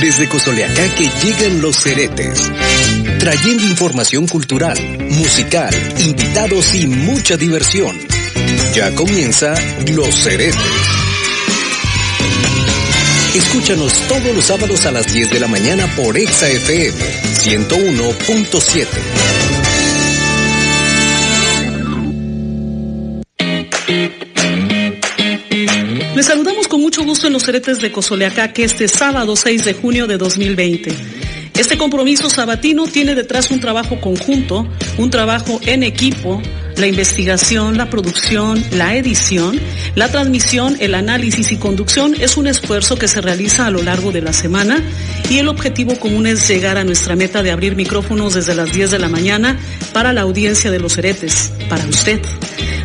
Desde Cosoleacaque llegan los ceretes, trayendo información cultural, musical, invitados y mucha diversión. Ya comienza Los Ceretes. Escúchanos todos los sábados a las 10 de la mañana por Exa FM 101.7. mucho gusto en los Ceretes de Cozoleacaque este sábado 6 de junio de 2020. Este compromiso sabatino tiene detrás un trabajo conjunto, un trabajo en equipo, la investigación, la producción, la edición, la transmisión, el análisis y conducción es un esfuerzo que se realiza a lo largo de la semana y el objetivo común es llegar a nuestra meta de abrir micrófonos desde las 10 de la mañana para la audiencia de los heretes, para usted.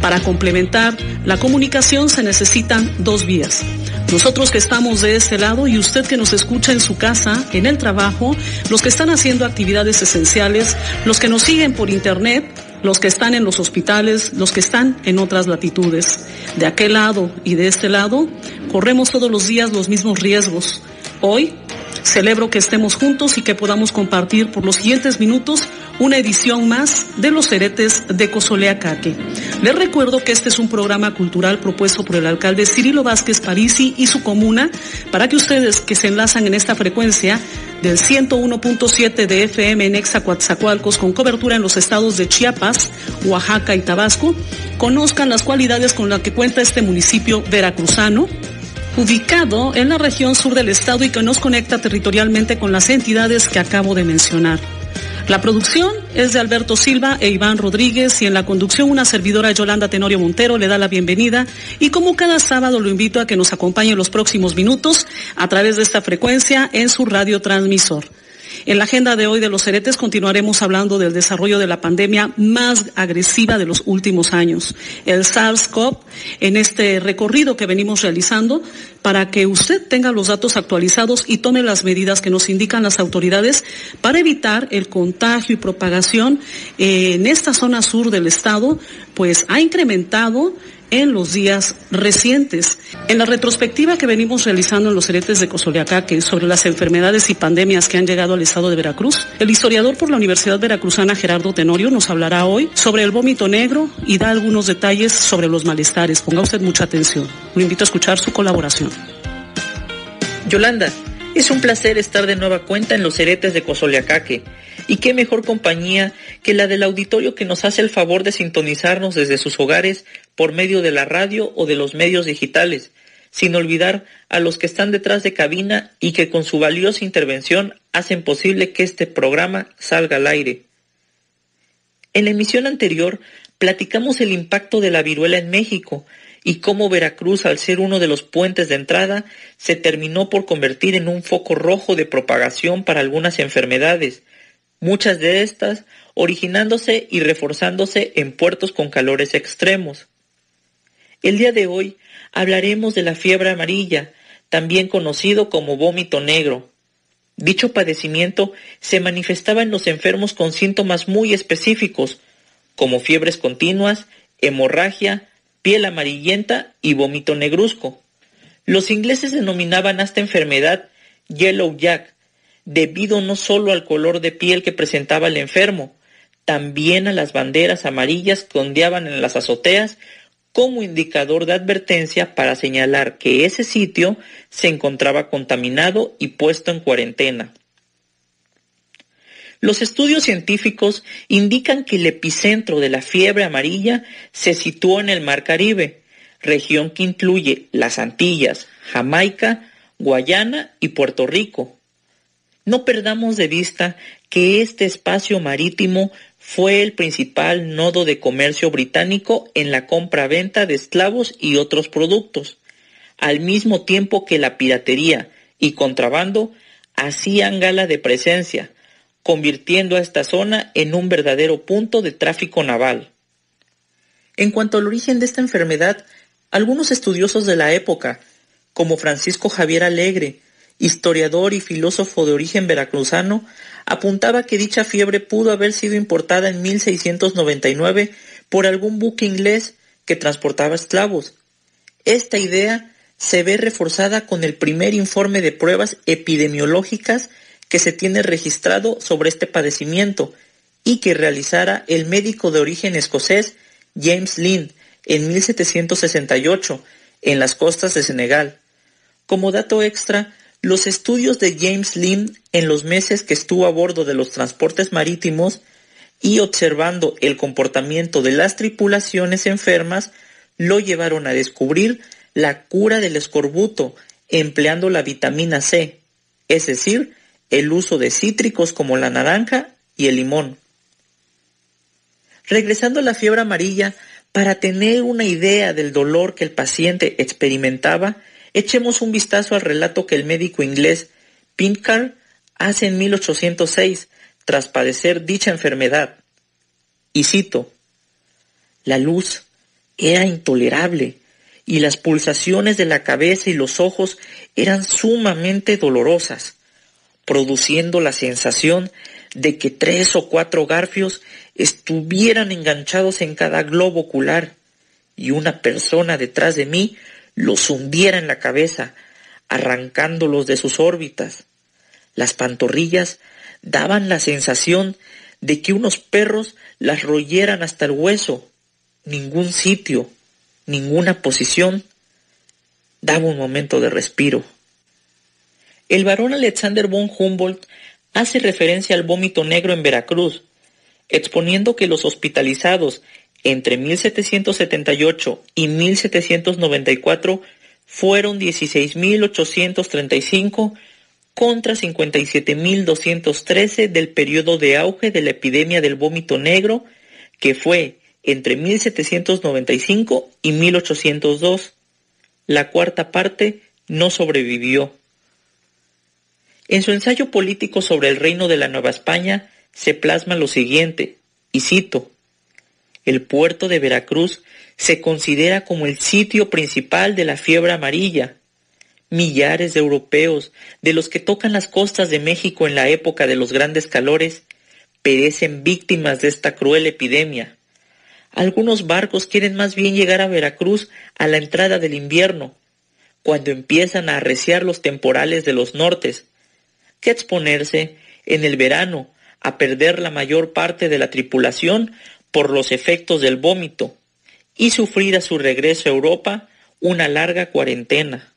Para complementar la comunicación se necesitan dos vías. Nosotros que estamos de este lado y usted que nos escucha en su casa, en el trabajo, los que están haciendo actividades esenciales, los que nos siguen por internet, los que están en los hospitales, los que están en otras latitudes. De aquel lado y de este lado, corremos todos los días los mismos riesgos. Hoy celebro que estemos juntos y que podamos compartir por los siguientes minutos una edición más de Los Heretes de Cozoleacaque. Les recuerdo que este es un programa cultural propuesto por el alcalde Cirilo Vázquez Parisi y su comuna para que ustedes que se enlazan en esta frecuencia del 101.7 de FM en Exacuatzacualcos con cobertura en los estados de Chiapas, Oaxaca y Tabasco, conozcan las cualidades con las que cuenta este municipio veracruzano, ubicado en la región sur del estado y que nos conecta territorialmente con las entidades que acabo de mencionar. La producción es de Alberto Silva e Iván Rodríguez y en la conducción una servidora Yolanda Tenorio Montero le da la bienvenida y como cada sábado lo invito a que nos acompañe en los próximos minutos a través de esta frecuencia en su radio transmisor. En la agenda de hoy de los heretes continuaremos hablando del desarrollo de la pandemia más agresiva de los últimos años, el SARS-CoV, en este recorrido que venimos realizando para que usted tenga los datos actualizados y tome las medidas que nos indican las autoridades para evitar el contagio y propagación en esta zona sur del estado, pues ha incrementado en los días recientes. En la retrospectiva que venimos realizando en los heretes de Cosoleacaque sobre las enfermedades y pandemias que han llegado al estado de Veracruz, el historiador por la Universidad Veracruzana Gerardo Tenorio nos hablará hoy sobre el vómito negro y da algunos detalles sobre los malestares. Ponga usted mucha atención. Lo invito a escuchar su colaboración. Yolanda, es un placer estar de nueva cuenta en los heretes de Cosoleacaque y qué mejor compañía que la del auditorio que nos hace el favor de sintonizarnos desde sus hogares por medio de la radio o de los medios digitales, sin olvidar a los que están detrás de cabina y que con su valiosa intervención hacen posible que este programa salga al aire. En la emisión anterior platicamos el impacto de la viruela en México y cómo Veracruz, al ser uno de los puentes de entrada, se terminó por convertir en un foco rojo de propagación para algunas enfermedades, muchas de estas originándose y reforzándose en puertos con calores extremos. El día de hoy hablaremos de la fiebre amarilla, también conocido como vómito negro. Dicho padecimiento se manifestaba en los enfermos con síntomas muy específicos, como fiebres continuas, hemorragia, piel amarillenta y vómito negruzco. Los ingleses denominaban a esta enfermedad yellow jack, debido no solo al color de piel que presentaba el enfermo, también a las banderas amarillas que ondeaban en las azoteas como indicador de advertencia para señalar que ese sitio se encontraba contaminado y puesto en cuarentena. Los estudios científicos indican que el epicentro de la fiebre amarilla se situó en el Mar Caribe, región que incluye las Antillas, Jamaica, Guayana y Puerto Rico. No perdamos de vista que este espacio marítimo fue el principal nodo de comercio británico en la compra-venta de esclavos y otros productos, al mismo tiempo que la piratería y contrabando hacían gala de presencia, convirtiendo a esta zona en un verdadero punto de tráfico naval. En cuanto al origen de esta enfermedad, algunos estudiosos de la época, como Francisco Javier Alegre, historiador y filósofo de origen veracruzano, apuntaba que dicha fiebre pudo haber sido importada en 1699 por algún buque inglés que transportaba esclavos. Esta idea se ve reforzada con el primer informe de pruebas epidemiológicas que se tiene registrado sobre este padecimiento y que realizara el médico de origen escocés James Lynn en 1768 en las costas de Senegal. Como dato extra, los estudios de James Lynn en los meses que estuvo a bordo de los transportes marítimos y observando el comportamiento de las tripulaciones enfermas lo llevaron a descubrir la cura del escorbuto empleando la vitamina C, es decir, el uso de cítricos como la naranja y el limón. Regresando a la fiebre amarilla, para tener una idea del dolor que el paciente experimentaba, echemos un vistazo al relato que el médico inglés Pinkar hace en 1806 tras padecer dicha enfermedad. Y cito, la luz era intolerable y las pulsaciones de la cabeza y los ojos eran sumamente dolorosas, produciendo la sensación de que tres o cuatro garfios estuvieran enganchados en cada globo ocular y una persona detrás de mí los hundiera en la cabeza, arrancándolos de sus órbitas. Las pantorrillas daban la sensación de que unos perros las royeran hasta el hueso. Ningún sitio, ninguna posición daba un momento de respiro. El varón Alexander von Humboldt hace referencia al vómito negro en Veracruz, exponiendo que los hospitalizados entre 1778 y 1794 fueron 16.835 contra 57.213 del periodo de auge de la epidemia del vómito negro, que fue entre 1795 y 1802. La cuarta parte no sobrevivió. En su ensayo político sobre el reino de la Nueva España se plasma lo siguiente, y cito, el puerto de Veracruz se considera como el sitio principal de la fiebre amarilla. Millares de europeos, de los que tocan las costas de México en la época de los grandes calores, perecen víctimas de esta cruel epidemia. Algunos barcos quieren más bien llegar a Veracruz a la entrada del invierno, cuando empiezan a arreciar los temporales de los nortes, que exponerse en el verano a perder la mayor parte de la tripulación por los efectos del vómito y sufrir a su regreso a Europa una larga cuarentena.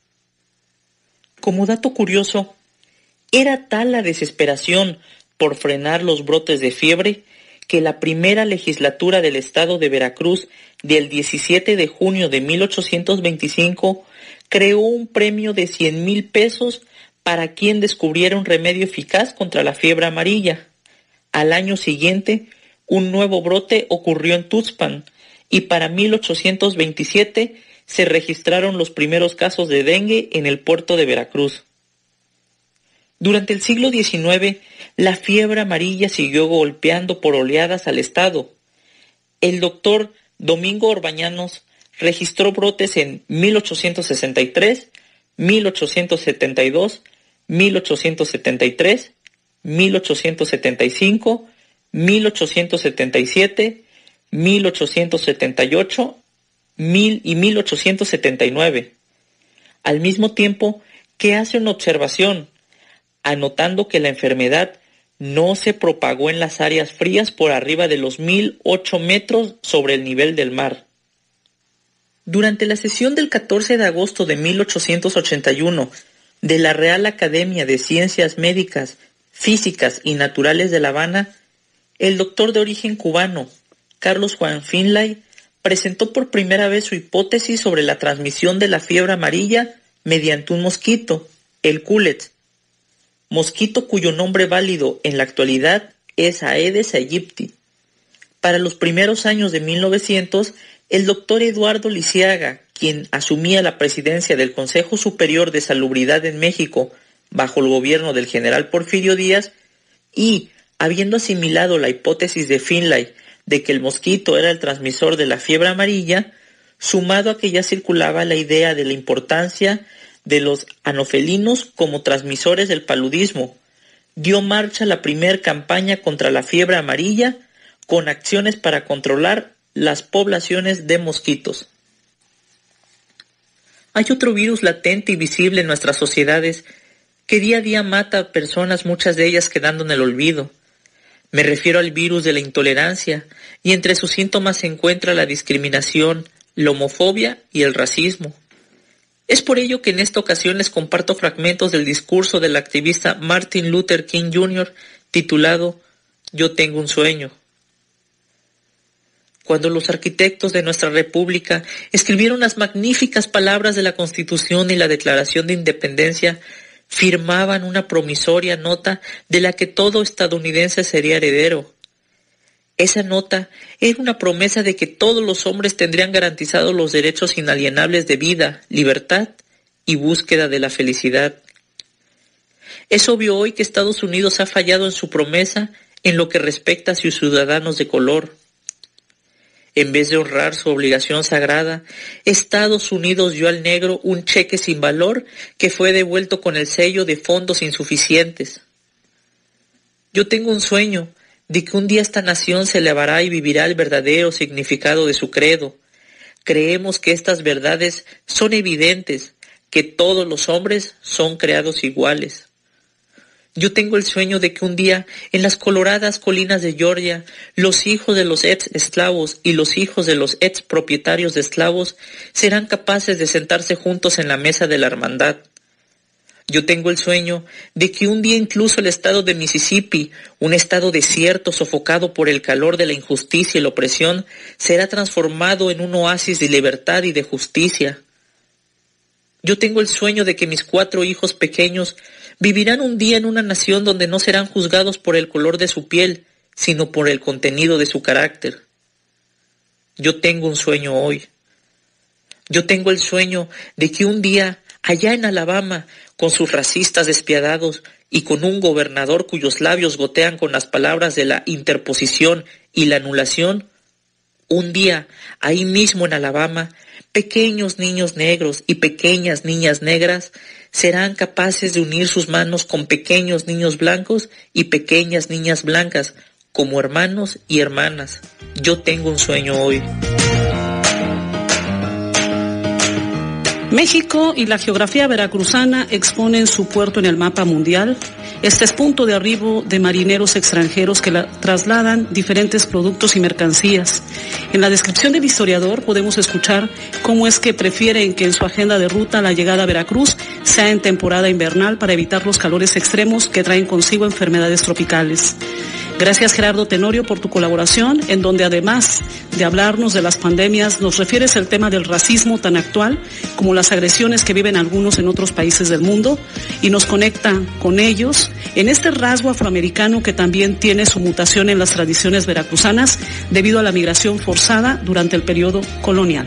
Como dato curioso, era tal la desesperación por frenar los brotes de fiebre que la primera legislatura del estado de Veracruz del 17 de junio de 1825 creó un premio de 100 mil pesos para quien descubriera un remedio eficaz contra la fiebre amarilla. Al año siguiente, un nuevo brote ocurrió en Tuxpan y para 1827 se registraron los primeros casos de dengue en el puerto de Veracruz. Durante el siglo XIX, la fiebre amarilla siguió golpeando por oleadas al Estado. El doctor Domingo Orbañanos registró brotes en 1863, 1872, 1873, 1875, 1877, 1878 1000 y 1879. Al mismo tiempo que hace una observación, anotando que la enfermedad no se propagó en las áreas frías por arriba de los 1008 metros sobre el nivel del mar. Durante la sesión del 14 de agosto de 1881 de la Real Academia de Ciencias Médicas, Físicas y Naturales de La Habana, el doctor de origen cubano, Carlos Juan Finlay, presentó por primera vez su hipótesis sobre la transmisión de la fiebre amarilla mediante un mosquito, el culet, mosquito cuyo nombre válido en la actualidad es Aedes aegypti. Para los primeros años de 1900, el doctor Eduardo Lisiaga, quien asumía la presidencia del Consejo Superior de Salubridad en México bajo el gobierno del general Porfirio Díaz, y habiendo asimilado la hipótesis de Finlay de que el mosquito era el transmisor de la fiebre amarilla, sumado a que ya circulaba la idea de la importancia de los anofelinos como transmisores del paludismo, dio marcha la primera campaña contra la fiebre amarilla con acciones para controlar las poblaciones de mosquitos. Hay otro virus latente y visible en nuestras sociedades que día a día mata a personas, muchas de ellas quedando en el olvido. Me refiero al virus de la intolerancia, y entre sus síntomas se encuentra la discriminación, la homofobia y el racismo. Es por ello que en esta ocasión les comparto fragmentos del discurso del activista Martin Luther King Jr. titulado Yo tengo un sueño. Cuando los arquitectos de nuestra República escribieron las magníficas palabras de la Constitución y la Declaración de Independencia, firmaban una promisoria nota de la que todo estadounidense sería heredero. Esa nota era una promesa de que todos los hombres tendrían garantizados los derechos inalienables de vida, libertad y búsqueda de la felicidad. Es obvio hoy que Estados Unidos ha fallado en su promesa en lo que respecta a sus ciudadanos de color. En vez de honrar su obligación sagrada, Estados Unidos dio al negro un cheque sin valor que fue devuelto con el sello de fondos insuficientes. Yo tengo un sueño de que un día esta nación se elevará y vivirá el verdadero significado de su credo. Creemos que estas verdades son evidentes, que todos los hombres son creados iguales. Yo tengo el sueño de que un día, en las coloradas colinas de Georgia, los hijos de los ex esclavos y los hijos de los ex propietarios de esclavos serán capaces de sentarse juntos en la mesa de la hermandad. Yo tengo el sueño de que un día incluso el estado de Mississippi, un estado desierto sofocado por el calor de la injusticia y la opresión, será transformado en un oasis de libertad y de justicia. Yo tengo el sueño de que mis cuatro hijos pequeños Vivirán un día en una nación donde no serán juzgados por el color de su piel, sino por el contenido de su carácter. Yo tengo un sueño hoy. Yo tengo el sueño de que un día, allá en Alabama, con sus racistas despiadados y con un gobernador cuyos labios gotean con las palabras de la interposición y la anulación, un día, ahí mismo en Alabama, pequeños niños negros y pequeñas niñas negras serán capaces de unir sus manos con pequeños niños blancos y pequeñas niñas blancas como hermanos y hermanas. Yo tengo un sueño hoy. México y la geografía veracruzana exponen su puerto en el mapa mundial. Este es punto de arribo de marineros extranjeros que trasladan diferentes productos y mercancías. En la descripción del historiador podemos escuchar cómo es que prefieren que en su agenda de ruta la llegada a Veracruz sea en temporada invernal para evitar los calores extremos que traen consigo enfermedades tropicales. Gracias Gerardo Tenorio por tu colaboración, en donde además de hablarnos de las pandemias, nos refieres al tema del racismo tan actual como las agresiones que viven algunos en otros países del mundo y nos conecta con ellos en este rasgo afroamericano que también tiene su mutación en las tradiciones veracruzanas debido a la migración forzada durante el periodo colonial.